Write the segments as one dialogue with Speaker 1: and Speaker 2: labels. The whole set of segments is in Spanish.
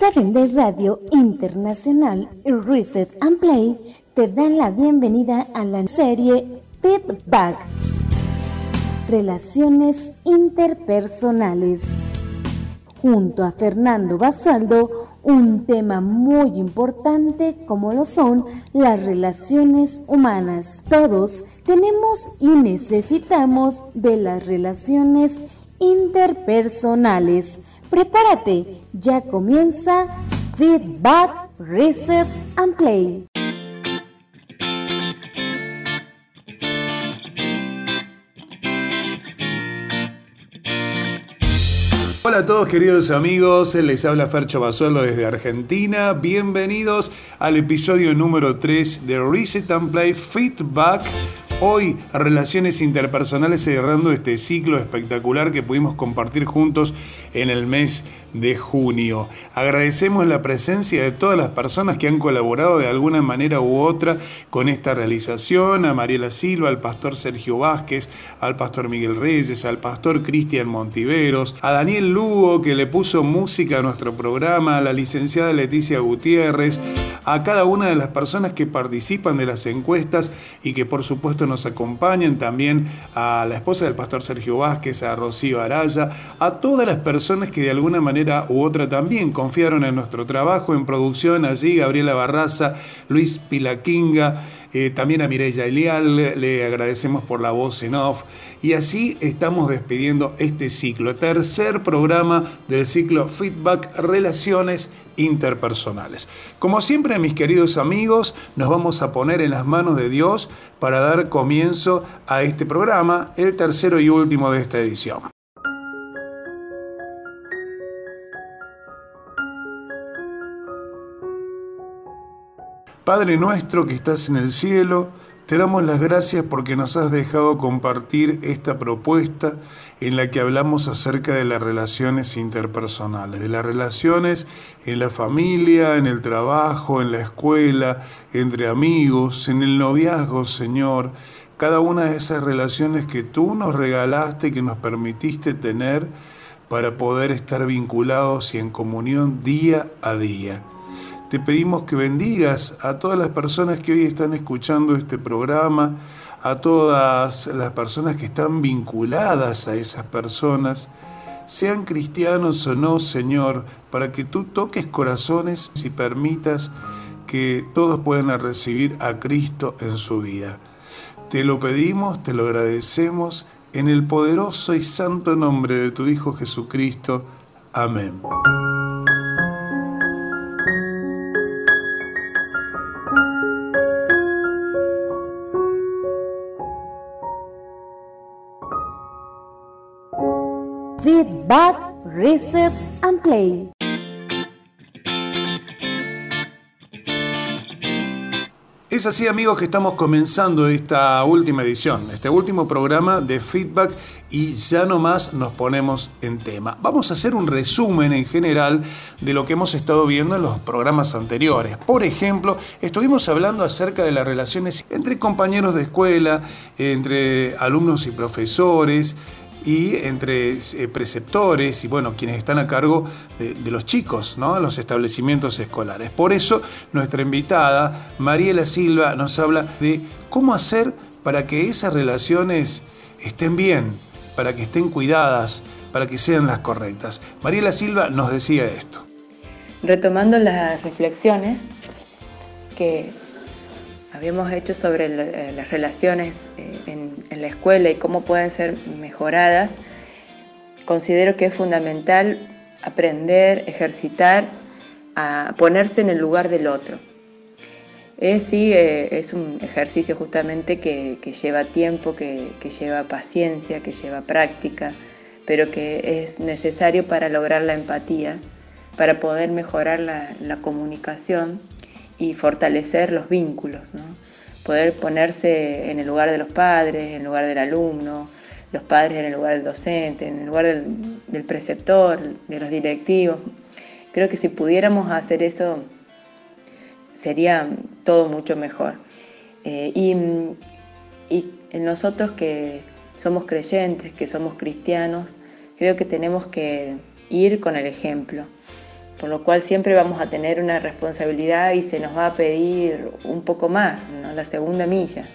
Speaker 1: Seven Day Radio Internacional Reset and Play te dan la bienvenida a la serie Feedback. Relaciones interpersonales. Junto a Fernando Basualdo, un tema muy importante como lo son las relaciones humanas. Todos tenemos y necesitamos de las relaciones interpersonales. Prepárate, ya comienza Feedback, Reset and Play.
Speaker 2: Hola a todos queridos amigos, les habla Fercho Basuelo desde Argentina. Bienvenidos al episodio número 3 de Reset and Play Feedback Hoy, relaciones interpersonales cerrando este ciclo espectacular que pudimos compartir juntos en el mes de junio. Agradecemos la presencia de todas las personas que han colaborado de alguna manera u otra con esta realización, a Mariela Silva, al pastor Sergio Vázquez, al pastor Miguel Reyes, al pastor Cristian Montiveros, a Daniel Lugo que le puso música a nuestro programa, a la licenciada Leticia Gutiérrez, a cada una de las personas que participan de las encuestas y que por supuesto nos acompañan, también a la esposa del pastor Sergio Vázquez, a Rocío Araya, a todas las personas que de alguna manera u otra también confiaron en nuestro trabajo en producción, allí Gabriela Barraza, Luis Pilaquinga, eh, también a Mireya Elial, le agradecemos por la voz en off. Y así estamos despidiendo este ciclo, tercer programa del ciclo Feedback Relaciones Interpersonales. Como siempre, mis queridos amigos, nos vamos a poner en las manos de Dios para dar comienzo a este programa, el tercero y último de esta edición. Padre nuestro que estás en el cielo, te damos las gracias porque nos has dejado compartir esta propuesta en la que hablamos acerca de las relaciones interpersonales, de las relaciones en la familia, en el trabajo, en la escuela, entre amigos, en el noviazgo, Señor. Cada una de esas relaciones que tú nos regalaste que nos permitiste tener para poder estar vinculados y en comunión día a día. Te pedimos que bendigas a todas las personas que hoy están escuchando este programa, a todas las personas que están vinculadas a esas personas, sean cristianos o no, Señor, para que tú toques corazones y permitas que todos puedan recibir a Cristo en su vida. Te lo pedimos, te lo agradecemos, en el poderoso y santo nombre de tu Hijo Jesucristo. Amén.
Speaker 1: Feedback, Reset and Play.
Speaker 2: Es así amigos que estamos comenzando esta última edición, este último programa de feedback y ya no más nos ponemos en tema. Vamos a hacer un resumen en general de lo que hemos estado viendo en los programas anteriores. Por ejemplo, estuvimos hablando acerca de las relaciones entre compañeros de escuela, entre alumnos y profesores, y entre eh, preceptores y bueno, quienes están a cargo de, los chicos, ¿no? los establecimientos escolares. Por eso nuestra invitada, Mariela Silva, nos habla de cómo hacer para que esas relaciones estén bien, para que estén cuidadas, para que sean las correctas. Mariela Silva nos decía esto.
Speaker 3: Retomando las reflexiones que habíamos hecho sobre eh, las relaciones eh, en, la escuela y cómo pueden ser mejoradas, considero que es fundamental aprender, ejercitar, a ponerse en el lugar del otro. Es, sí, eh, es un ejercicio justamente que, lleva tiempo, que, lleva paciencia, que lleva práctica, pero que es necesario para lograr la empatía, para poder mejorar la, la comunicación y fortalecer los vínculos, poder ponerse en el lugar de los padres, en el lugar del alumno, los padres en el lugar del docente, en el lugar del, preceptor, de los directivos. Creo que si pudiéramos hacer eso sería todo mucho mejor. Eh, y, y nosotros que somos creyentes, que somos cristianos, creo que tenemos que ir con el ejemplo por lo cual siempre vamos a tener una responsabilidad y se nos va a pedir un poco más, la segunda milla.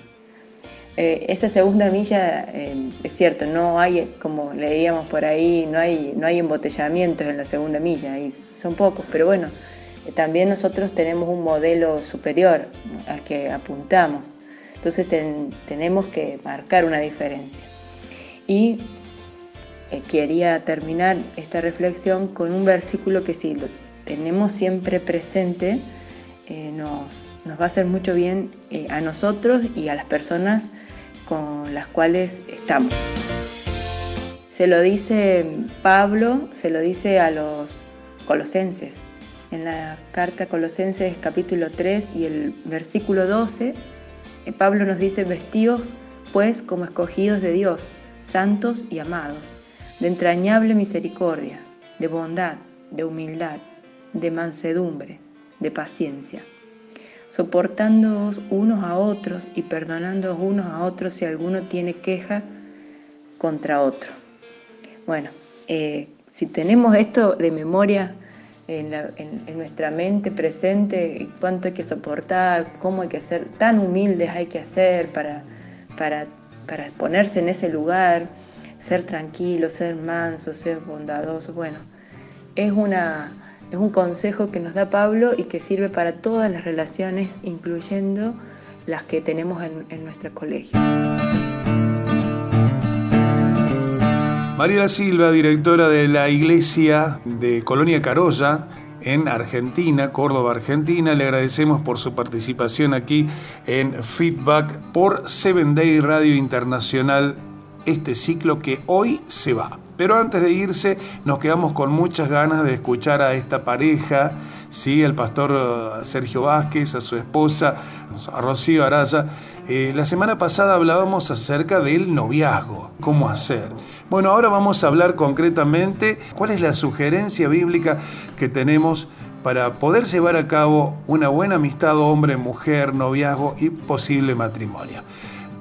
Speaker 3: Eh, esa segunda milla, eh, es cierto, no hay, como leíamos por ahí, no hay, no hay embotellamientos en la segunda milla, son pocos, pero bueno, eh, también nosotros tenemos un modelo superior al que apuntamos, entonces tenemos que marcar una diferencia. Y quería terminar esta reflexión con un versículo que si lo tenemos siempre presente, eh, nos, va a hacer mucho bien eh, a nosotros y a las personas con las cuales estamos. Se lo dice Pablo, se lo dice a los colosenses. En la carta Colosenses capítulo 3 y el versículo 12, Pablo nos dice, vestidos pues como escogidos de Dios, santos y amados de entrañable misericordia, de bondad, de humildad, de mansedumbre, de paciencia, soportándoos unos a otros y perdonándoos unos a otros si alguno tiene queja contra otro. Bueno, eh, si tenemos esto de memoria en, nuestra mente presente, cuánto hay que soportar, cómo hay que ser, tan humildes hay que hacer para, para, para ponerse en ese lugar, ser tranquilo, ser manso, ser bondadoso. Bueno, es, una, es un consejo que nos da Pablo y que sirve para todas las relaciones, incluyendo las que tenemos en, en nuestros colegios.
Speaker 2: Mariela Silva, directora de la iglesia de Colonia Carolla, en Argentina, Córdoba, Argentina. Le agradecemos por su participación aquí en Feedback por Seven Day Radio Internacional este ciclo que hoy se va. Pero antes de irse, nos quedamos con muchas ganas de escuchar a esta pareja, ¿sí? el pastor uh, Sergio Vázquez, a su esposa, a Rocío Araya. Eh, la semana pasada hablábamos acerca del noviazgo, cómo hacer. Bueno, ahora vamos a hablar concretamente cuál es la sugerencia bíblica que tenemos para poder llevar a cabo una buena amistad hombre-mujer, noviazgo y posible matrimonio.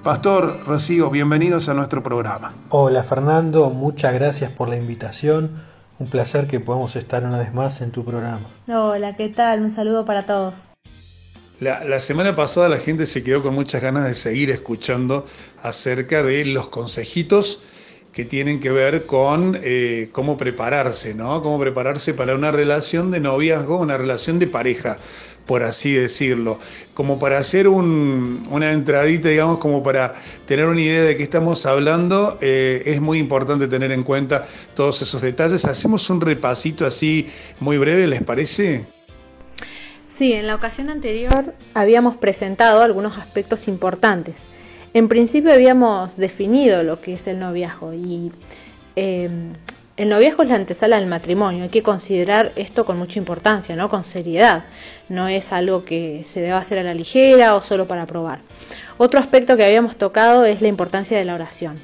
Speaker 2: Pastor Rocío, bienvenidos a nuestro programa.
Speaker 4: Hola Fernando, muchas gracias por la invitación. Un placer que podamos estar una vez más en tu programa.
Speaker 5: Hola, ¿qué tal? Un saludo para todos.
Speaker 2: La, semana pasada la gente se quedó con muchas ganas de seguir escuchando acerca de los consejitos que tienen que ver con eh, cómo prepararse, ¿no? Cómo prepararse para una relación de noviazgo, una relación de pareja por así decirlo, como para hacer una entradita, digamos, como para tener una idea de qué estamos hablando, eh, es muy importante tener en cuenta todos esos detalles. Hacemos un repasito así muy breve, ¿les parece?
Speaker 5: Sí, en la ocasión anterior habíamos presentado algunos aspectos importantes. En principio habíamos definido lo que es el noviazgo y eh, el noviazgo es la antesala del matrimonio, hay que considerar esto con mucha importancia, ¿no? con seriedad. No es algo que se deba hacer a la ligera o solo para probar. Otro aspecto que habíamos tocado es la importancia de la oración.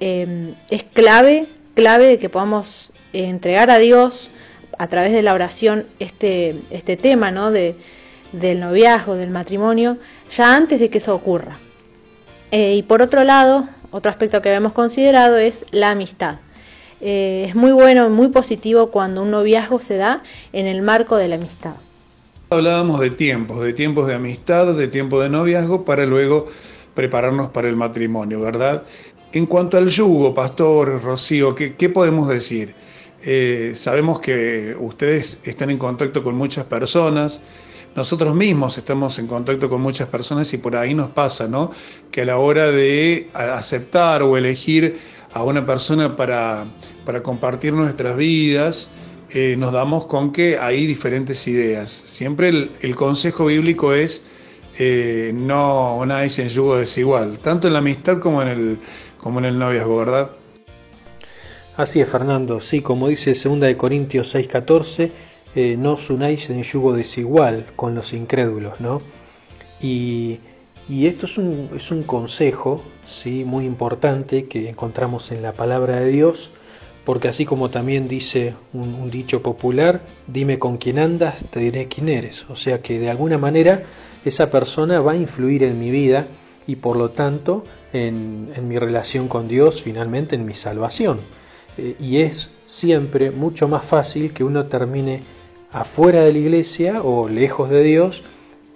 Speaker 5: Em, es clave, clave de que podamos entregar a Dios a través de la oración este, este tema ¿no? de, del noviazgo, del matrimonio, ya antes de que eso ocurra. Eh, y por otro lado, otro aspecto que habíamos considerado es la amistad. Eh, es muy bueno, muy positivo cuando un noviazgo se da en el marco de la amistad.
Speaker 2: Hablábamos de tiempos, de tiempos de amistad, de tiempo de noviazgo, para luego prepararnos para el matrimonio, ¿verdad? En cuanto al yugo, Pastor Rocío, ¿qué, podemos decir? Eh, sabemos que ustedes están en contacto con muchas personas, nosotros mismos estamos en contacto con muchas personas y por ahí nos pasa, ¿no? Que a la hora de aceptar o elegir a una persona para, compartir nuestras vidas, eh, nos damos con que hay diferentes ideas. Siempre el, consejo bíblico es eh, no nadie en yugo desigual, tanto en la amistad como en el, como en el noviazgo, ¿verdad?
Speaker 4: Así es, Fernando. Sí, como dice 2 Corintios 6:14, eh, no os unáis en yugo desigual con los incrédulos, ¿no? Y y esto es un, es un consejo ¿sí? muy importante que encontramos en la palabra de Dios, porque así como también dice un, dicho popular, dime con quién andas, te diré quién eres. O sea que de alguna manera esa persona va a influir en mi vida y por lo tanto en, mi relación con Dios, finalmente en mi salvación. Eh, y es siempre mucho más fácil que uno termine afuera de la iglesia o lejos de Dios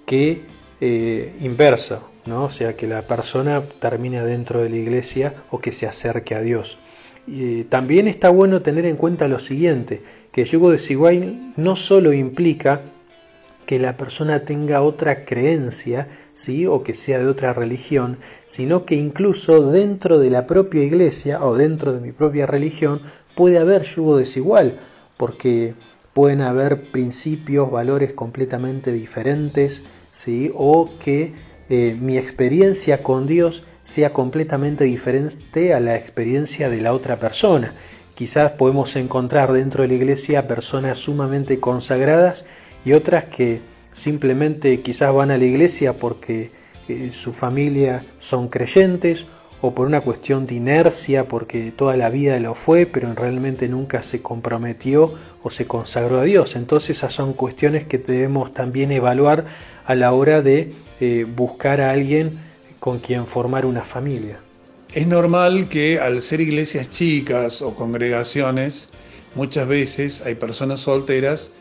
Speaker 4: que eh, inversa, ¿no? o sea, que la persona termine dentro de la iglesia o que se acerque a Dios. Y también está bueno tener en cuenta lo siguiente, que el yugo desigual no solo implica que la persona tenga otra creencia, ¿sí? o que sea de otra religión, sino que incluso dentro de la propia iglesia o dentro de mi propia religión puede haber yugo desigual, porque pueden haber principios, valores completamente diferentes, ¿sí? o que eh, mi experiencia con Dios sea completamente diferente a la experiencia de la otra persona. Quizás podemos encontrar dentro de la iglesia personas sumamente consagradas y otras que simplemente quizás van a la iglesia porque eh, su familia son creyentes o por una cuestión de inercia porque toda la vida lo fue pero realmente nunca se comprometió o se consagró a Dios. Entonces esas son cuestiones que debemos también evaluar a la hora de eh, buscar a alguien con quien formar una familia.
Speaker 2: Es normal que al ser iglesias chicas o congregaciones, muchas veces hay personas solteras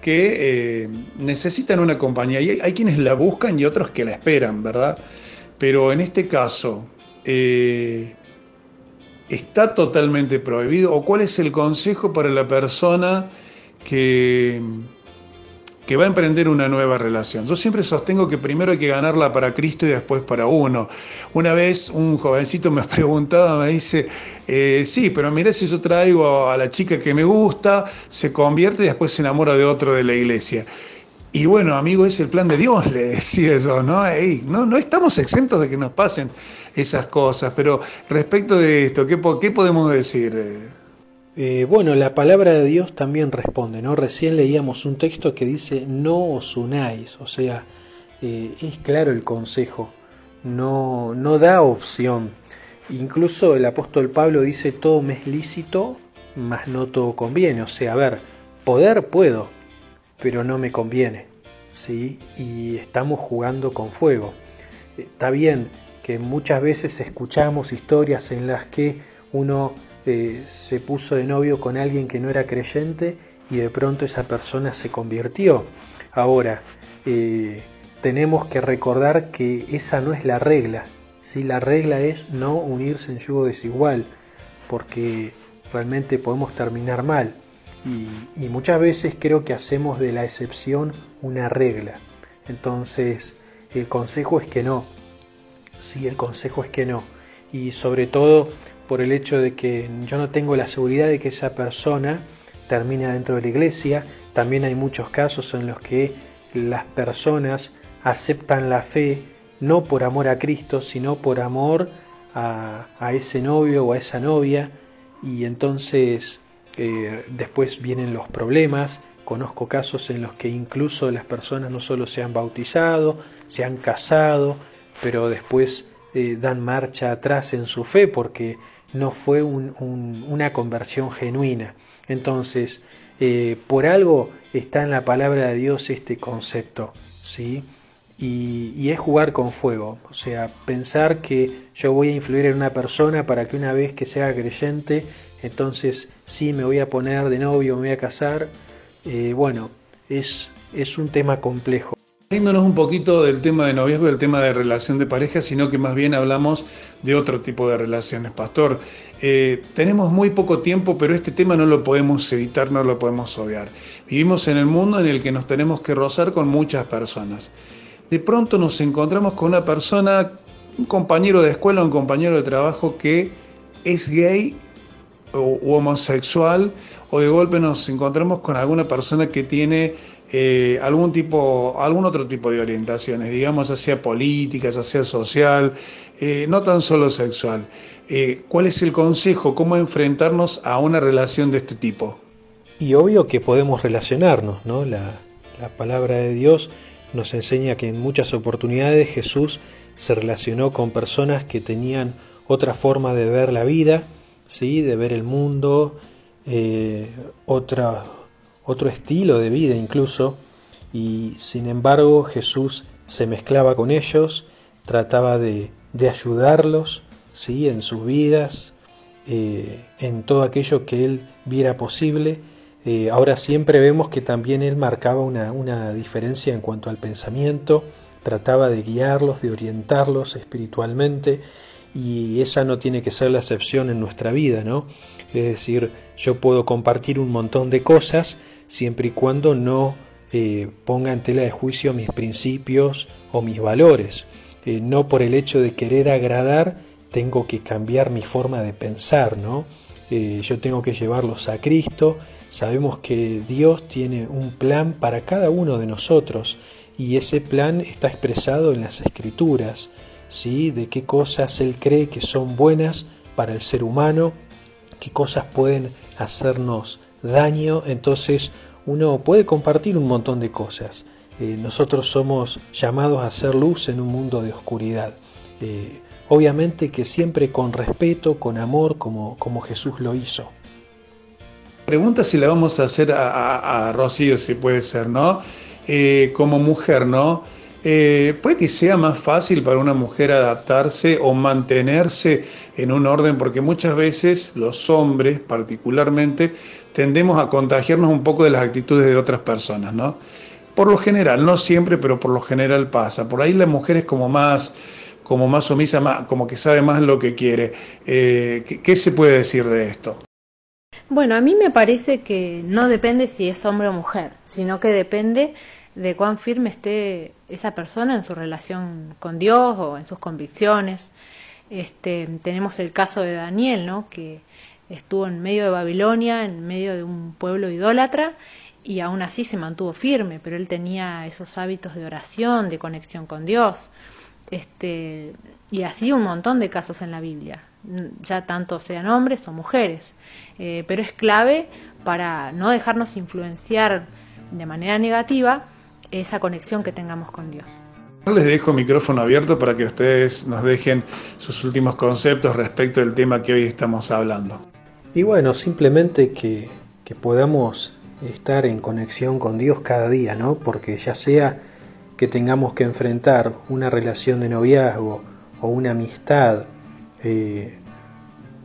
Speaker 2: que eh, necesitan una compañía. Y hay, quienes la buscan y otros que la esperan, ¿verdad? Pero en este caso, eh, ¿está totalmente prohibido? ¿O cuál es el consejo para la persona que que va a emprender una nueva relación. Yo siempre sostengo que primero hay que ganarla para Cristo y después para uno. Una vez un jovencito me preguntaba, me dice, eh, sí, pero mira si yo traigo a la chica que me gusta, se convierte y después se enamora de otro de la iglesia. Y bueno, amigo, es el plan de Dios, le decía yo, ¿no? no, no estamos exentos de que nos pasen esas cosas, pero respecto de esto, ¿qué, podemos decir?
Speaker 4: Eh, bueno, la palabra de Dios también responde, ¿no? Recién leíamos un texto que dice no os unáis, o sea, eh, es claro el consejo, no, no da opción. Incluso el apóstol Pablo dice todo me es lícito, mas no todo conviene, o sea, a ver, poder puedo, pero no me conviene, ¿sí? Y estamos jugando con fuego. Está bien que muchas veces escuchamos historias en las que uno eh, se puso de novio con alguien que no era creyente y de pronto esa persona se convirtió. Ahora, eh, tenemos que recordar que esa no es la regla. si La regla es no unirse en yugo desigual, porque realmente podemos terminar mal. Y, muchas veces creo que hacemos de la excepción una regla. Entonces, el consejo es que no. Sí, el consejo es que no. Y sobre todo por el hecho de que yo no tengo la seguridad de que esa persona termine dentro de la iglesia. También hay muchos casos en los que las personas aceptan la fe no por amor a Cristo, sino por amor a, ese novio o a esa novia. Y entonces después vienen los problemas. Conozco casos en los que incluso las personas no solo se han bautizado, se han casado, pero después eh, dan marcha atrás en su fe porque no fue una conversión genuina. Entonces, eh, por algo está en la palabra de Dios este concepto, ¿sí? Y, es jugar con fuego, o sea, pensar que yo voy a influir en una persona para que una vez que sea creyente, entonces sí me voy a poner de novio, me voy a casar, eh, bueno, es, es un tema complejo.
Speaker 2: Saliéndonos un poquito del tema de noviazgo, del tema de relación de pareja, sino que más bien hablamos de otro tipo de relaciones. Pastor, eh, tenemos muy poco tiempo, pero este tema no lo podemos evitar, no lo podemos obviar. Vivimos en el mundo en el que nos tenemos que rozar con muchas personas. De pronto nos encontramos con una persona, un compañero de escuela, un compañero de trabajo que es gay o homosexual, o de golpe nos encontramos con alguna persona que tiene eh, algún tipo, algún otro tipo de orientaciones, digamos, hacia políticas, hacia social, eh, no tan solo sexual. Eh, ¿Cuál es el consejo? ¿Cómo enfrentarnos a una relación de este tipo?
Speaker 4: Y obvio que podemos relacionarnos, ¿no? La, la palabra de Dios nos enseña que en muchas oportunidades Jesús se relacionó con personas que tenían otra forma de ver la vida, ¿sí? de ver el mundo, otra, otro estilo de vida incluso, y sin embargo Jesús se mezclaba con ellos, trataba de, ayudarlos ¿sí? en sus vidas, eh, en todo aquello que él viera posible, Eh, ahora siempre vemos que también él marcaba una, una diferencia en cuanto al pensamiento, trataba de guiarlos, de orientarlos espiritualmente y esa no tiene que ser la excepción en nuestra vida, ¿no? Es decir, yo puedo compartir un montón de cosas siempre y cuando no eh, ponga en tela de juicio mis principios o mis valores. Eh, no por el hecho de querer agradar tengo que cambiar mi forma de pensar, ¿no? Eh, yo tengo que llevarlos a Cristo. Sabemos que Dios tiene un plan para cada uno de nosotros y ese plan está expresado en las escrituras, ¿sí? De qué cosas Él cree que son buenas para el ser humano, qué cosas pueden hacernos daño. Entonces uno puede compartir un montón de cosas. Eh, nosotros somos llamados a hacer luz en un mundo de oscuridad. Eh, obviamente que siempre con respeto, con amor, como, como Jesús lo hizo.
Speaker 2: Pregunta si la vamos a hacer a, Rocío, si puede ser, ¿no? Eh, como mujer, ¿no? Eh, ¿Puede que sea más fácil para una mujer adaptarse o mantenerse en un orden? Porque muchas veces los hombres, particularmente, tendemos a contagiarnos un poco de las actitudes de otras personas, ¿no? Por lo general, no siempre, pero por lo general pasa. Por ahí la mujer es como más como más sumisa, como que sabe más lo que quiere. Eh, ¿qué, se puede decir de esto?
Speaker 5: Bueno, a mí me parece que no depende si es hombre o mujer, sino que depende de cuán firme esté esa persona en su relación con Dios o en sus convicciones. Este, tenemos el caso de Daniel, ¿no? que estuvo en medio de Babilonia, en medio de un pueblo idólatra, y aún así se mantuvo firme, pero él tenía esos hábitos de oración, de conexión con Dios. Este, y así un montón de casos en la Biblia, ya tanto sean hombres o mujeres. Eh, pero es clave para no dejarnos influenciar de manera negativa esa conexión que tengamos con Dios.
Speaker 2: Les dejo micrófono abierto para que ustedes nos dejen sus últimos conceptos respecto del tema que hoy estamos hablando.
Speaker 4: Y bueno, simplemente que, que podamos estar en conexión con Dios cada día, ¿no? Porque ya sea que tengamos que enfrentar una relación de noviazgo o una amistad, eh,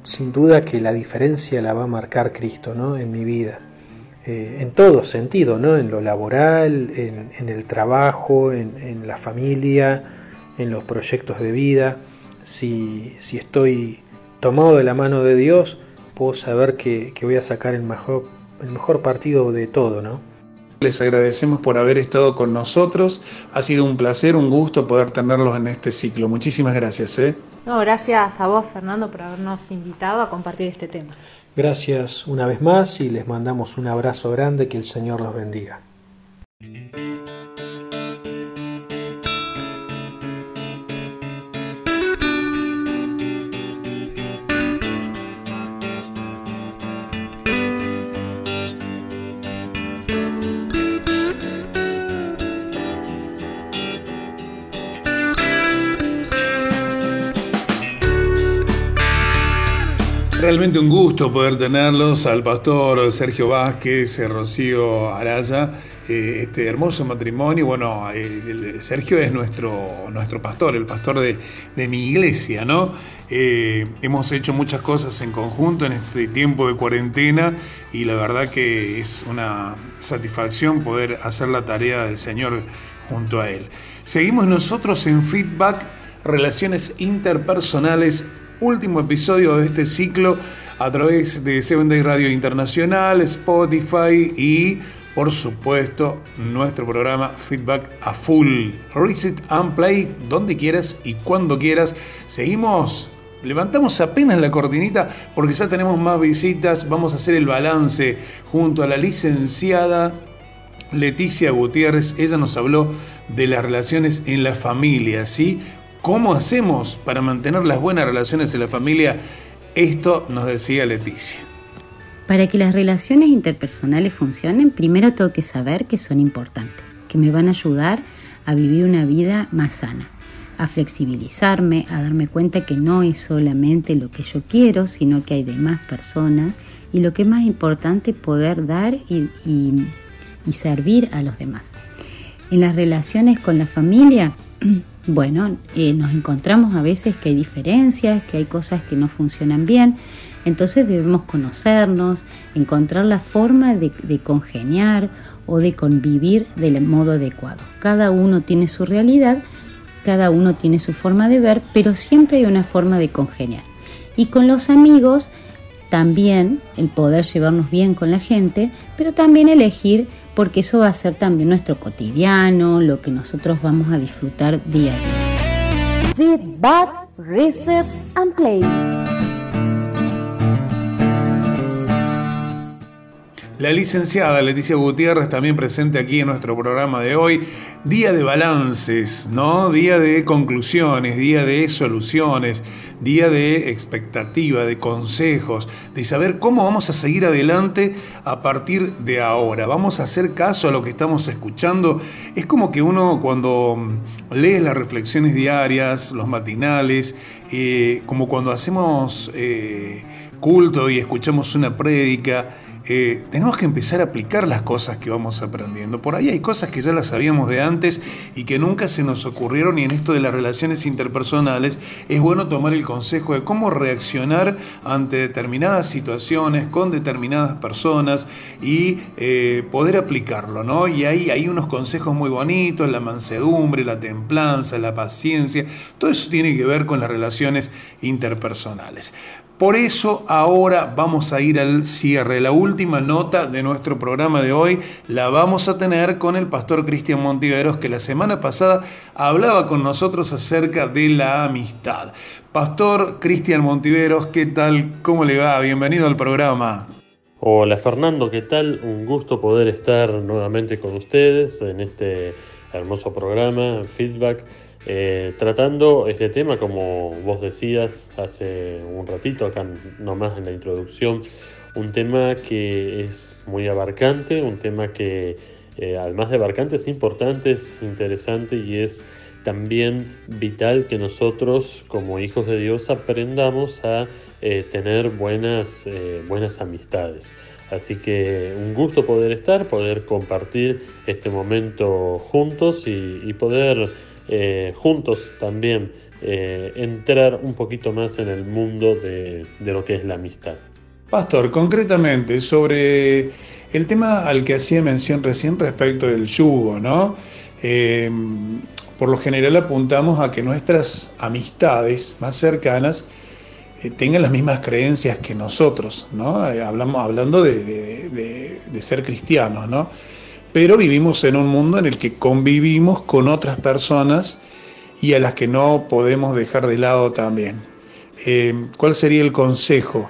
Speaker 4: sin duda que la diferencia la va a marcar Cristo ¿no? en mi vida. Eh, en todo sentido, ¿no? en lo laboral, en, el trabajo, en, la familia, en los proyectos de vida. Si, estoy tomado de la mano de Dios, puedo saber que, que voy a sacar el mejor, el mejor partido de todo, ¿no?
Speaker 2: Les agradecemos por haber estado con nosotros. Ha sido un placer, un gusto poder tenerlos en este ciclo. Muchísimas gracias. ¿eh?
Speaker 5: No, gracias a vos, Fernando, por habernos invitado a compartir este tema.
Speaker 4: Gracias una vez más y les mandamos un abrazo grande. Que el Señor los bendiga.
Speaker 2: Realmente un gusto poder tenerlos al pastor Sergio Vázquez, eh, Rocío Araya, eh, este hermoso matrimonio. Bueno, eh, Sergio es nuestro, nuestro pastor, el pastor de, mi iglesia, ¿no? hemos hecho muchas cosas en conjunto en este tiempo de cuarentena y la verdad que es una satisfacción poder hacer la tarea del Señor junto a Él. Seguimos nosotros en Feedback, Relaciones Interpersonales último episodio de este ciclo a través de Seven Day Radio Internacional, Spotify y, por supuesto, nuestro programa Feedback a Full. Reset and Play donde quieras y cuando quieras. Seguimos. Levantamos apenas la cortinita porque ya tenemos más visitas. Vamos a hacer el balance junto a la licenciada Leticia Gutiérrez. Ella nos habló de las relaciones en la familia, ¿sí? ¿Cómo hacemos para mantener las buenas relaciones en la familia? Esto nos decía Leticia.
Speaker 1: Para que las relaciones interpersonales funcionen, primero tengo que saber que son importantes, que me van a ayudar a vivir una vida más sana, a flexibilizarme, a darme cuenta que no es solamente lo que yo quiero, sino que hay demás personas y lo que es más importante, poder dar y, y servir a los demás. En las relaciones con la familia, bueno, eh, nos encontramos a veces que hay diferencias, que hay cosas que no funcionan bien, Entonces debemos conocernos, encontrar la forma de, de congeniar o de convivir del modo adecuado. Cada uno tiene su realidad, cada uno tiene su forma de ver, pero siempre hay una forma de congeniar. Y con los amigos también el poder llevarnos bien con la gente, pero también elegir porque eso va a ser también nuestro cotidiano, lo que nosotros vamos a disfrutar día a día.
Speaker 6: Feedback, Reset and Play.
Speaker 2: La licenciada Leticia Gutiérrez también presente aquí en nuestro programa de hoy. Día de balances, ¿no? Día de conclusiones, día de soluciones, día de expectativa, de consejos, de saber cómo vamos a seguir adelante a partir de ahora. Vamos a hacer caso a lo que estamos escuchando. Es como que uno cuando lee las reflexiones diarias, los matinales, eh, como cuando hacemos eh, culto y escuchamos una prédica, eh, tenemos que empezar a aplicar las cosas que vamos aprendiendo. Por ahí hay cosas que ya las sabíamos de antes y que nunca se nos ocurrieron y en esto de las relaciones interpersonales es bueno tomar el consejo de cómo reaccionar ante determinadas situaciones con determinadas personas y eh, poder aplicarlo, ¿no? Y ahí hay unos consejos muy bonitos, la mansedumbre, la templanza, la paciencia, todo eso tiene que ver con las relaciones interpersonales. Por eso ahora vamos a ir al cierre. La última nota de nuestro programa de hoy la vamos a tener con el pastor Cristian Montiveros, que la semana pasada hablaba con nosotros acerca de la amistad. Pastor Cristian Montiveros, ¿qué tal? ¿Cómo le va? Bienvenido al programa.
Speaker 7: Hola Fernando, ¿qué tal? Un gusto poder estar nuevamente con ustedes en este hermoso programa, Feedback eh, tratando este tema, como vos decías hace un ratito, acá nomás en la introducción, un tema que es muy abarcante, un tema que eh, además de abarcante es importante, es interesante y es también vital que nosotros como hijos de Dios aprendamos a eh, tener buenas, buenas amistades. Así que un gusto poder estar, poder compartir este momento juntos y poder eh, juntos también eh, entrar un poquito más en el mundo de, lo que es la amistad.
Speaker 2: Pastor, concretamente sobre el tema al que hacía mención recién respecto del yugo, ¿no? Eh, por lo general apuntamos a que nuestras amistades más cercanas tengan las mismas creencias que nosotros, ¿no? hablamos, hablando de, de ser cristianos, ¿no? Pero vivimos en un mundo en el que convivimos con otras personas y a las que no podemos dejar de lado también. Eh, ¿Cuál sería el consejo?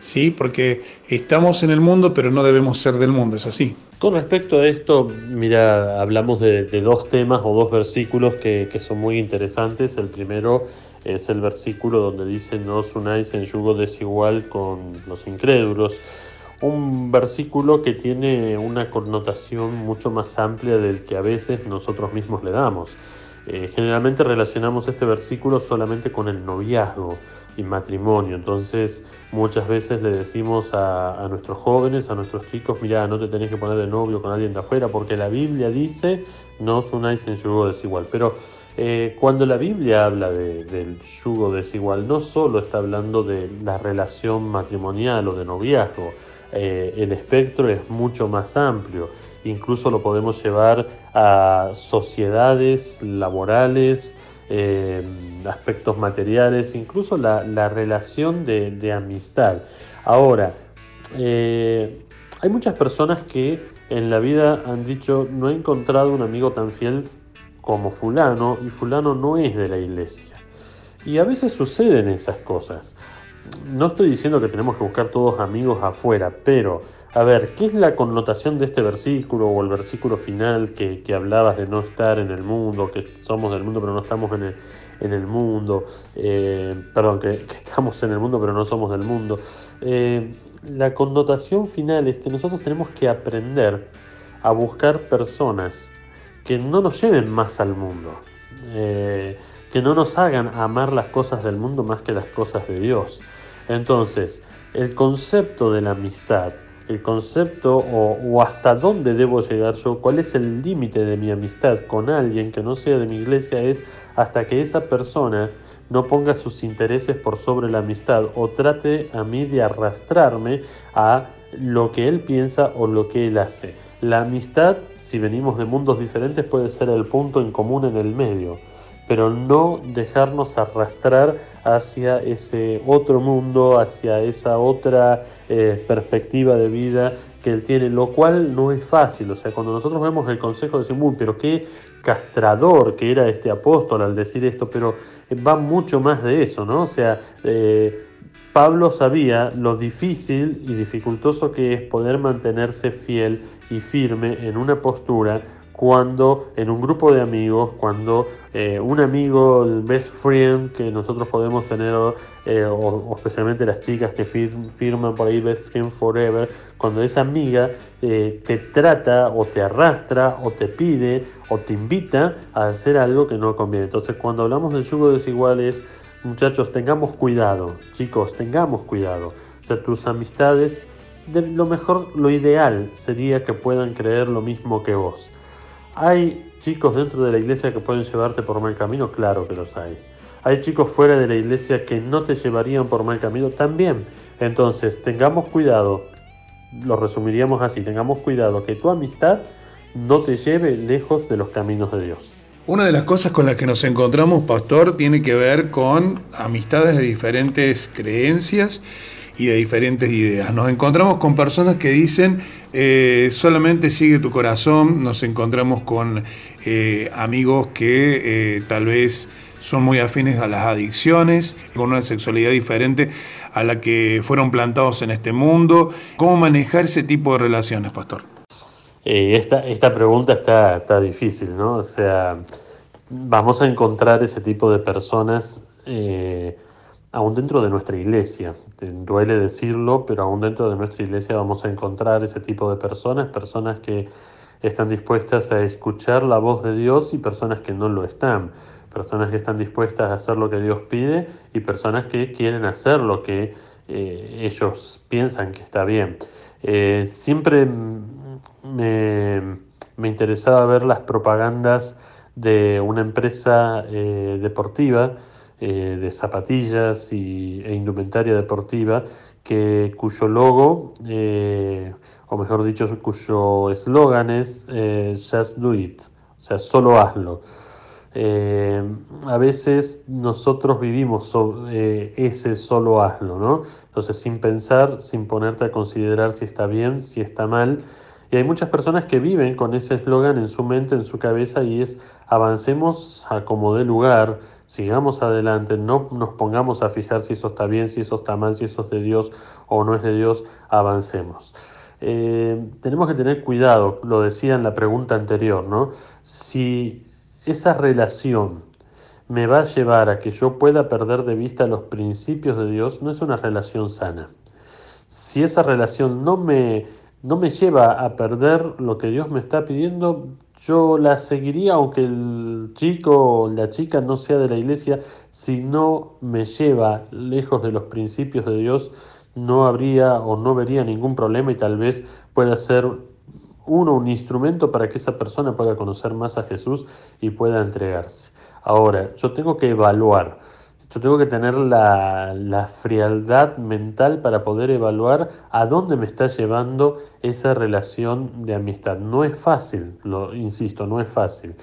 Speaker 2: ¿Sí? Porque estamos en el mundo, pero no debemos ser del mundo, ¿es así?
Speaker 7: Con respecto a esto, mira, hablamos de, dos temas o dos versículos que, que, son muy interesantes. El primero es el versículo donde dice, no os unáis en yugo desigual con los incrédulos un versículo que tiene una connotación mucho más amplia del que a veces nosotros mismos le damos. Eh, generalmente relacionamos este versículo solamente con el noviazgo y matrimonio, entonces muchas veces le decimos a, nuestros jóvenes, a nuestros chicos, mira, no te tenés que poner de novio con alguien de afuera porque la Biblia dice no os unáis en yugo desigual, pero eh, cuando la Biblia habla del yugo desigual, no solo está hablando de la relación matrimonial o de noviazgo, eh, el espectro es mucho más amplio. Incluso lo podemos llevar a sociedades laborales, eh, aspectos materiales, incluso la, relación de, amistad. Ahora, eh, hay muchas personas que en la vida han dicho, no he encontrado un amigo tan fiel como fulano y fulano no es de la iglesia. Y a veces suceden esas cosas no estoy diciendo que tenemos que buscar todos amigos afuera, pero a ver, ¿qué es la connotación de este versículo o el versículo final que, hablabas de no estar en el mundo, que somos del mundo pero no estamos en el, en el mundo, eh, perdón, que, estamos en el mundo pero no somos del mundo? Eh, la connotación final es que nosotros tenemos que aprender a buscar personas que no nos lleven más al mundo. Eh, que no nos hagan amar las cosas del mundo más que las cosas de Dios. Entonces, el concepto de la amistad, el concepto o, hasta dónde debo llegar yo, cuál es el límite de mi amistad con alguien que no sea de mi iglesia, es hasta que esa persona no ponga sus intereses por sobre la amistad o trate a mí de arrastrarme a lo que él piensa o lo que él hace. La amistad, si venimos de mundos diferentes, puede ser el punto en común en el medio, pero no dejarnos arrastrar hacia ese otro mundo, hacia esa otra eh, perspectiva de vida que él tiene, lo cual no es fácil. O sea, cuando nosotros vemos el consejo decimos, pero qué castrador que era este apóstol al decir esto, pero va mucho más de eso, ¿no? O sea, eh, Pablo sabía lo difícil y dificultoso que es poder mantenerse fiel y firme en una postura cuando en un grupo de amigos, cuando eh, un amigo, el best friend que nosotros podemos tener, eh, o, especialmente las chicas que firman por ahí best friend forever, cuando esa amiga eh, te trata o te arrastra o te pide o te invita a hacer algo que no conviene. Entonces cuando hablamos del yugo desigual es, muchachos, tengamos cuidado, chicos, tengamos cuidado. O sea, tus amistades, de lo mejor, lo ideal sería que puedan creer lo mismo que vos. ¿Hay chicos dentro de la iglesia que pueden llevarte por mal camino? Claro que los hay. ¿Hay chicos fuera de la iglesia que no te llevarían por mal camino? También. Entonces, tengamos cuidado, lo resumiríamos así, tengamos cuidado que tu amistad no te lleve lejos de los caminos de Dios.
Speaker 2: Una de las cosas con las que nos encontramos, pastor, tiene que ver con amistades de diferentes creencias y de diferentes ideas. Nos encontramos con personas que dicen eh, solamente sigue tu corazón, nos encontramos con eh, amigos que eh, tal vez son muy afines a las adicciones, con una sexualidad diferente a la que fueron plantados en este mundo. ¿Cómo manejar ese tipo de relaciones, pastor?
Speaker 7: esta, esta pregunta está, está difícil, ¿no? O sea, vamos a encontrar ese tipo de personas aún dentro de nuestra iglesia. Duele decirlo, pero aún dentro de nuestra iglesia vamos a encontrar ese tipo de personas, personas que están dispuestas a escuchar la voz de Dios y personas que no lo están, personas que están dispuestas a hacer lo que Dios pide y personas que quieren hacer lo que eh, ellos piensan que está bien. Eh, siempre me, interesaba ver las propagandas de una empresa eh, deportiva eh, de zapatillas y, e indumentaria deportiva que, cuyo logo, eh, o mejor dicho, cuyo eslogan es eh, Just Do It, o sea, solo hazlo. a veces nosotros vivimos ese solo hazlo, ¿no? Entonces, sin pensar, sin ponerte a considerar si está bien, si está mal, y hay muchas personas que viven con ese eslogan en su mente, en su cabeza, y es avancemos a como dé lugar, sigamos adelante, no nos pongamos a fijar si eso está bien, si eso está mal, si eso es de Dios o no es de Dios, avancemos. Eh, tenemos que tener cuidado, lo decía en la pregunta anterior, ¿no? Si esa relación me va a llevar a que yo pueda perder de vista los principios de Dios, no es una relación sana. Si esa relación no me, no me lleva a perder lo que Dios me está pidiendo, yo la seguiría aunque el chico o la chica no sea de la iglesia, si no me lleva lejos de los principios de Dios, no habría o no vería ningún problema y tal vez pueda ser uno un instrumento para que esa persona pueda conocer más a Jesús y pueda entregarse. Ahora, yo tengo que evaluar yo tengo que tener la, frialdad mental para poder evaluar a dónde me está llevando esa relación de amistad. No es fácil, lo insisto, no es fácil.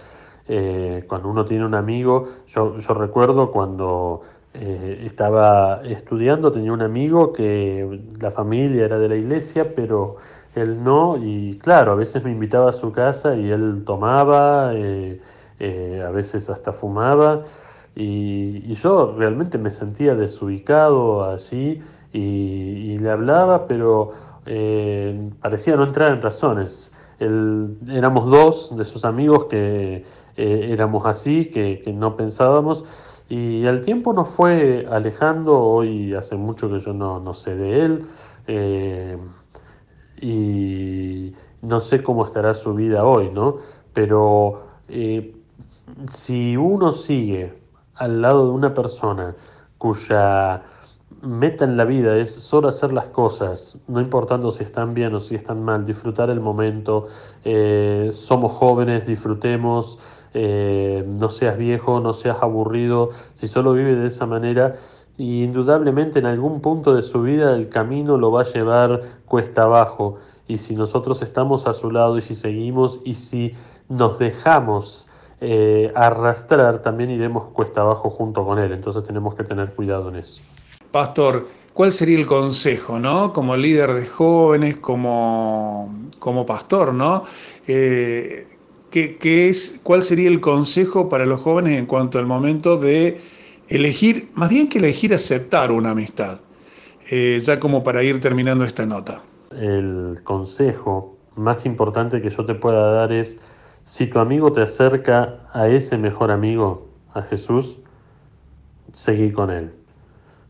Speaker 7: Eh, cuando uno tiene un amigo, yo, recuerdo cuando eh, estaba estudiando, tenía un amigo que la familia era de la iglesia, pero él no, y claro, a veces me invitaba a su casa y él tomaba, eh, a veces hasta fumaba. Y, yo realmente me sentía desubicado allí y, le hablaba, pero eh, parecía no entrar en razones. éramos dos de sus amigos que eh, éramos así, que, no pensábamos, y al tiempo nos fue alejando, hoy hace mucho que yo no, sé de él, eh, y no sé cómo estará su vida hoy, ¿no? Pero si uno sigue al lado de una persona cuya meta en la vida es solo hacer las cosas, no importando si están bien o si están mal, disfrutar el momento, eh, somos jóvenes, disfrutemos, eh, no seas viejo, no seas aburrido, si solo vive de esa manera, y indudablemente en algún punto de su vida el camino lo va a llevar cuesta abajo, y si nosotros estamos a su lado y si seguimos y si nos dejamos eh, arrastrar, también iremos cuesta abajo junto con él, entonces tenemos que tener cuidado en eso.
Speaker 2: Pastor, ¿cuál sería el consejo, no? Como líder de jóvenes, como, como pastor, ¿no? Eh, ¿qué, es, ¿Cuál sería el consejo para los jóvenes en cuanto al momento de elegir, más bien que elegir aceptar una amistad? Eh, ya como para ir terminando esta nota.
Speaker 7: El consejo más importante que yo te pueda dar es, si tu amigo te acerca a ese mejor amigo, a Jesús, seguí con él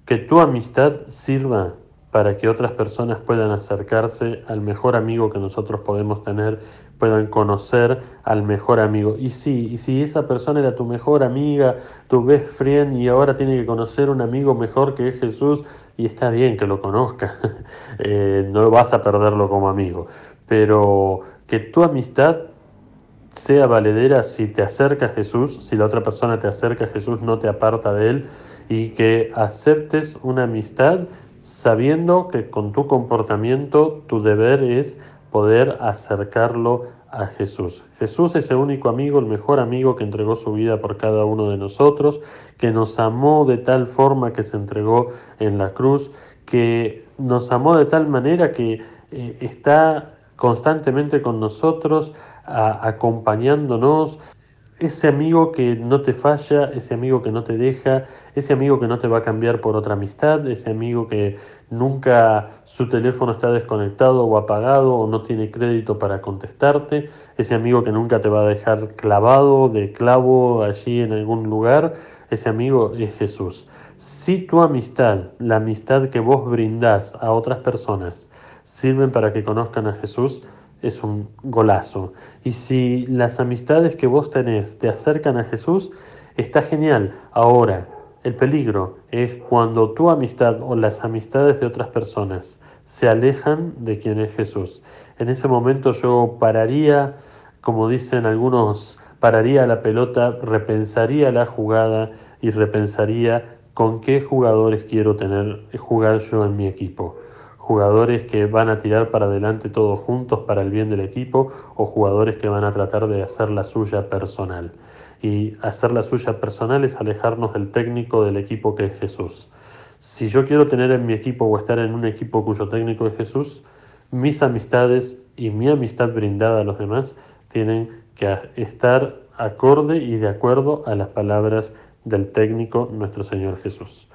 Speaker 7: que tu amistad sirva para que otras personas puedan acercarse al mejor amigo que nosotros podemos tener, puedan conocer al mejor amigo. Y sí, y si esa persona era tu mejor amiga, tu best friend, y ahora tiene que conocer un amigo mejor que es Jesús, y está bien que lo conozca, eh, no vas a perderlo como amigo, pero que tu amistad sea valedera si te acerca a Jesús, si la otra persona te acerca a Jesús, no te aparta de él, y que aceptes una amistad sabiendo que con tu comportamiento tu deber es poder acercarlo a Jesús. Jesús es el único amigo, el mejor amigo que entregó su vida por cada uno de nosotros, que nos amó de tal forma que se entregó en la cruz, que nos amó de tal manera que eh, está constantemente con nosotros, acompañándonos, ese amigo que no te falla, ese amigo que no te deja, ese amigo que no te va a cambiar por otra amistad, ese amigo que nunca su teléfono está desconectado o apagado o no tiene crédito para contestarte, ese amigo que nunca te va a dejar clavado de clavo allí en algún lugar, ese amigo es Jesús. Si tu amistad, la amistad que vos brindás a otras personas, sirven para que conozcan a Jesús, es un golazo. Y si las amistades que vos tenés te acercan a Jesús, está genial. Ahora, el peligro es cuando tu amistad o las amistades de otras personas se alejan de quien es Jesús. En ese momento yo pararía, como dicen algunos, pararía la pelota, repensaría la jugada y repensaría con qué jugadores quiero tener jugar yo en mi equipo jugadores que van a tirar para adelante todos juntos para el bien del equipo o jugadores que van a tratar de hacer la suya personal. Y hacer la suya personal es alejarnos del técnico del equipo que es Jesús. Si yo quiero tener en mi equipo o estar en un equipo cuyo técnico es Jesús, mis amistades y mi amistad brindada a los demás tienen que estar acorde y de acuerdo a las palabras del técnico nuestro Señor Jesús.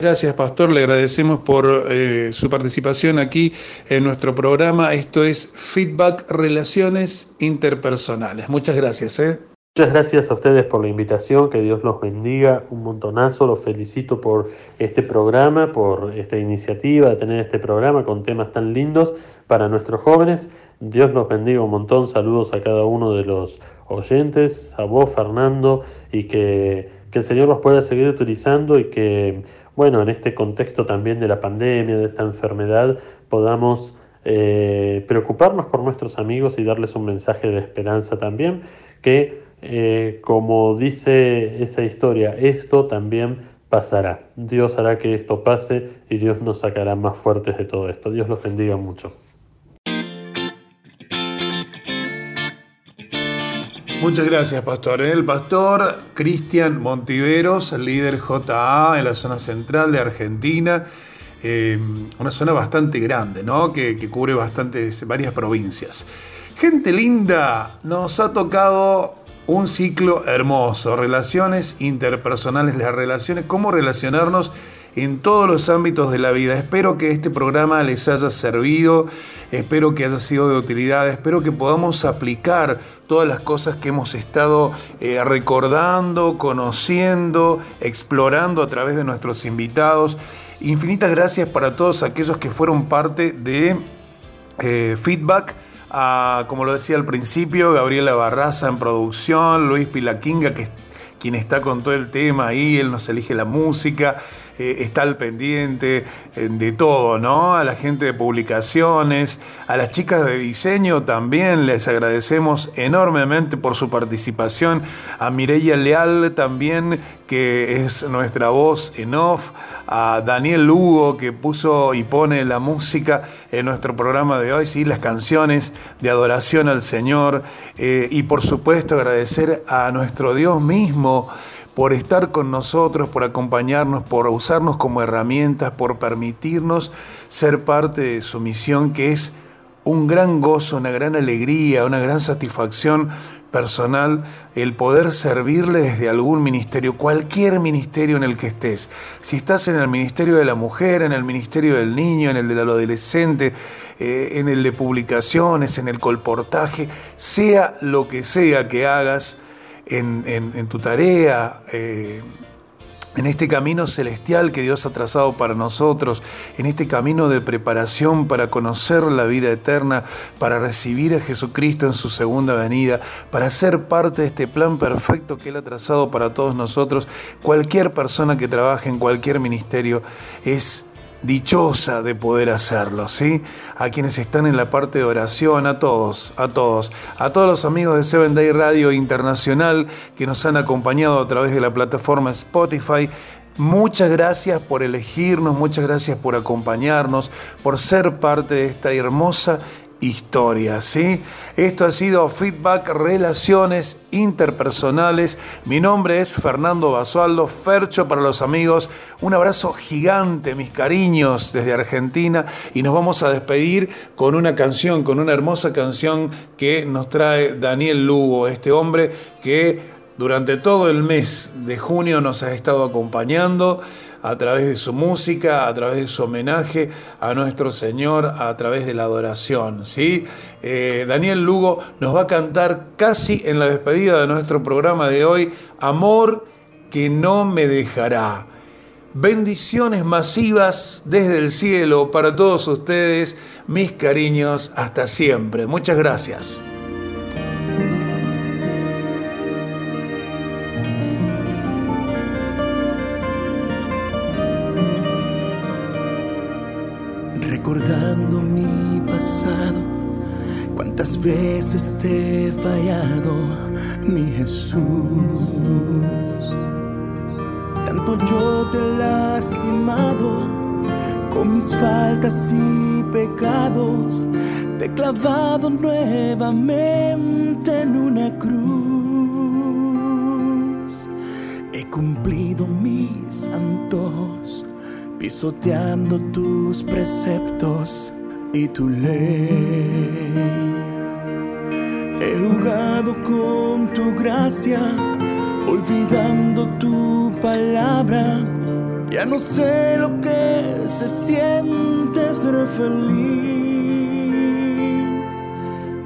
Speaker 2: Gracias, Pastor. Le agradecemos por eh, su participación aquí en nuestro programa. Esto es Feedback Relaciones Interpersonales. Muchas gracias. ¿eh?
Speaker 7: Muchas gracias a ustedes por la invitación. Que Dios los bendiga un montonazo. Los felicito por este programa, por esta iniciativa de tener este programa con temas tan lindos para nuestros jóvenes. Dios los bendiga un montón. Saludos a cada uno de los oyentes, a vos, Fernando, y que, que el Señor los pueda seguir utilizando y que bueno, en este contexto también de la pandemia, de esta enfermedad, podamos eh, preocuparnos por nuestros amigos y darles un mensaje de esperanza también, que eh, como dice esa historia, esto también pasará. Dios hará que esto pase y Dios nos sacará más fuertes de todo esto. Dios los bendiga mucho.
Speaker 2: Muchas gracias, pastor. El pastor Cristian Montiveros, líder JA en la zona central de Argentina. Eh, una zona bastante grande, ¿no? Que, que cubre bastantes, varias provincias. Gente linda, nos ha tocado un ciclo hermoso. Relaciones interpersonales, las relaciones, cómo relacionarnos en todos los ámbitos de la vida. Espero que este programa les haya servido, espero que haya sido de utilidad, espero que podamos aplicar todas las cosas que hemos estado eh, recordando, conociendo, explorando a través de nuestros invitados. Infinitas gracias para todos aquellos que fueron parte de eh, Feedback. como lo decía al principio, Gabriela Barraza en producción, Luis Pilaquinga que quien está con todo el tema ahí, él nos elige la música. Eh, está al pendiente eh, de todo, ¿no? A la gente de publicaciones, a las chicas de diseño también les agradecemos enormemente por su participación, a Mireia Leal también, que es nuestra voz en off, a Daniel Lugo, que puso y pone la música en nuestro programa de hoy, sí, las canciones de adoración al Señor, eh, y por supuesto agradecer a nuestro Dios mismo, por estar con nosotros, por acompañarnos, por usarnos como herramientas, por permitirnos ser parte de su misión, que es un gran gozo, una gran alegría, una gran satisfacción personal el poder servirle desde algún ministerio, cualquier ministerio en el que estés. Si estás en el ministerio de la mujer, en el ministerio del niño, en el del adolescente, eh, en el de publicaciones, en el colportaje, sea lo que sea que hagas, en, tu tarea, eh, en este camino celestial que Dios ha trazado para nosotros, en este camino de preparación para conocer la vida eterna, para recibir a Jesucristo en su segunda venida, para ser parte de este plan perfecto que Él ha trazado para todos nosotros, cualquier persona que trabaje en cualquier ministerio es dichosa de poder hacerlo, ¿sí? A quienes están en la parte de oración, a todos, a todos, a todos los amigos de Seven Day Radio Internacional que nos han acompañado a través de la plataforma Spotify. Muchas gracias por elegirnos, muchas gracias por acompañarnos, por ser parte de esta hermosa historia, ¿sí? Esto ha sido Feedback Relaciones Interpersonales. Mi nombre es Fernando Basualdo, Fercho para los amigos. Un abrazo gigante, mis cariños, desde Argentina. Y nos vamos a despedir con una canción, con una hermosa canción que nos trae Daniel Lugo, este hombre que durante todo el mes de junio nos ha estado acompañando a través de su música, a través de su homenaje a nuestro Señor, a través de la adoración. ¿sí? Eh, Daniel Lugo nos va a cantar casi en la despedida de nuestro programa de hoy, Amor que no me dejará. Bendiciones masivas desde el cielo para todos ustedes, mis cariños, hasta siempre. Muchas gracias.
Speaker 8: Veces te he fallado, mi Jesús. Tanto yo te he lastimado con mis faltas y pecados. Te he clavado nuevamente en una cruz. He cumplido mis antojos pisoteando tus preceptos y tu ley. He jugado con tu gracia, olvidando tu palabra. Ya no sé lo que se siente ser feliz.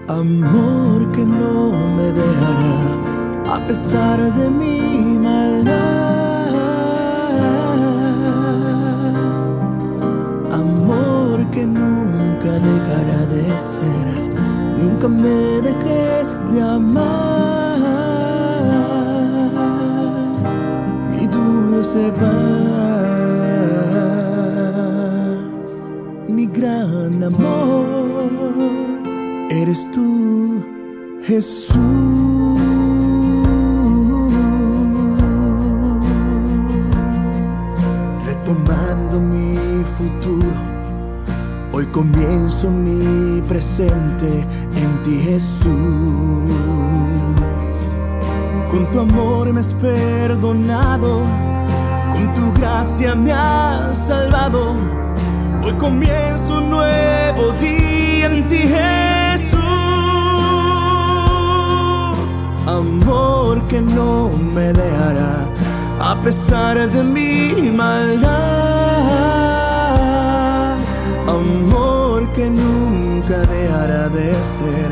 Speaker 8: Amor que no me dejará a pesar de mi Nunca me dejes de amar. Mi dulce paz, mi gran amor, eres tú, Jesús. Comienzo mi presente en ti Jesús. Con tu amor me has perdonado, con tu gracia me has salvado. Hoy comienzo un nuevo día en ti Jesús. Amor que no me dejará a pesar de mi maldad amor que nunca dejará de ser.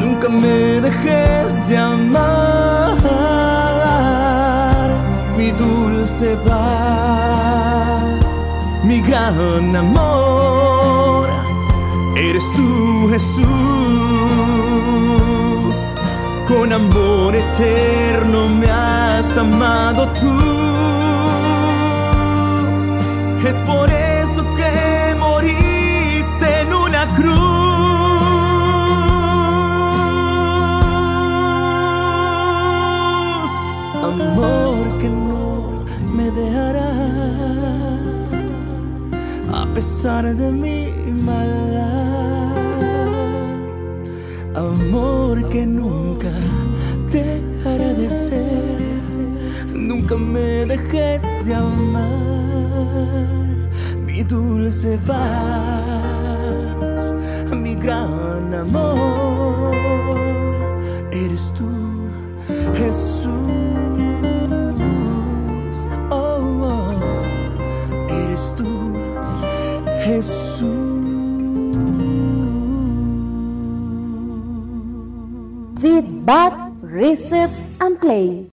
Speaker 8: Nunca me dejes de amar, mi dulce paz, mi gran amor. Eres tú, Jesús, con amor eterno me has amado tú. Es por eso Amor que no me dejará a pesar de mi maldad. Amor que nunca dejará de ser, nunca me dejes de amar, mi dulce paz, mi gran amor,
Speaker 6: Feedback, Reset and Play.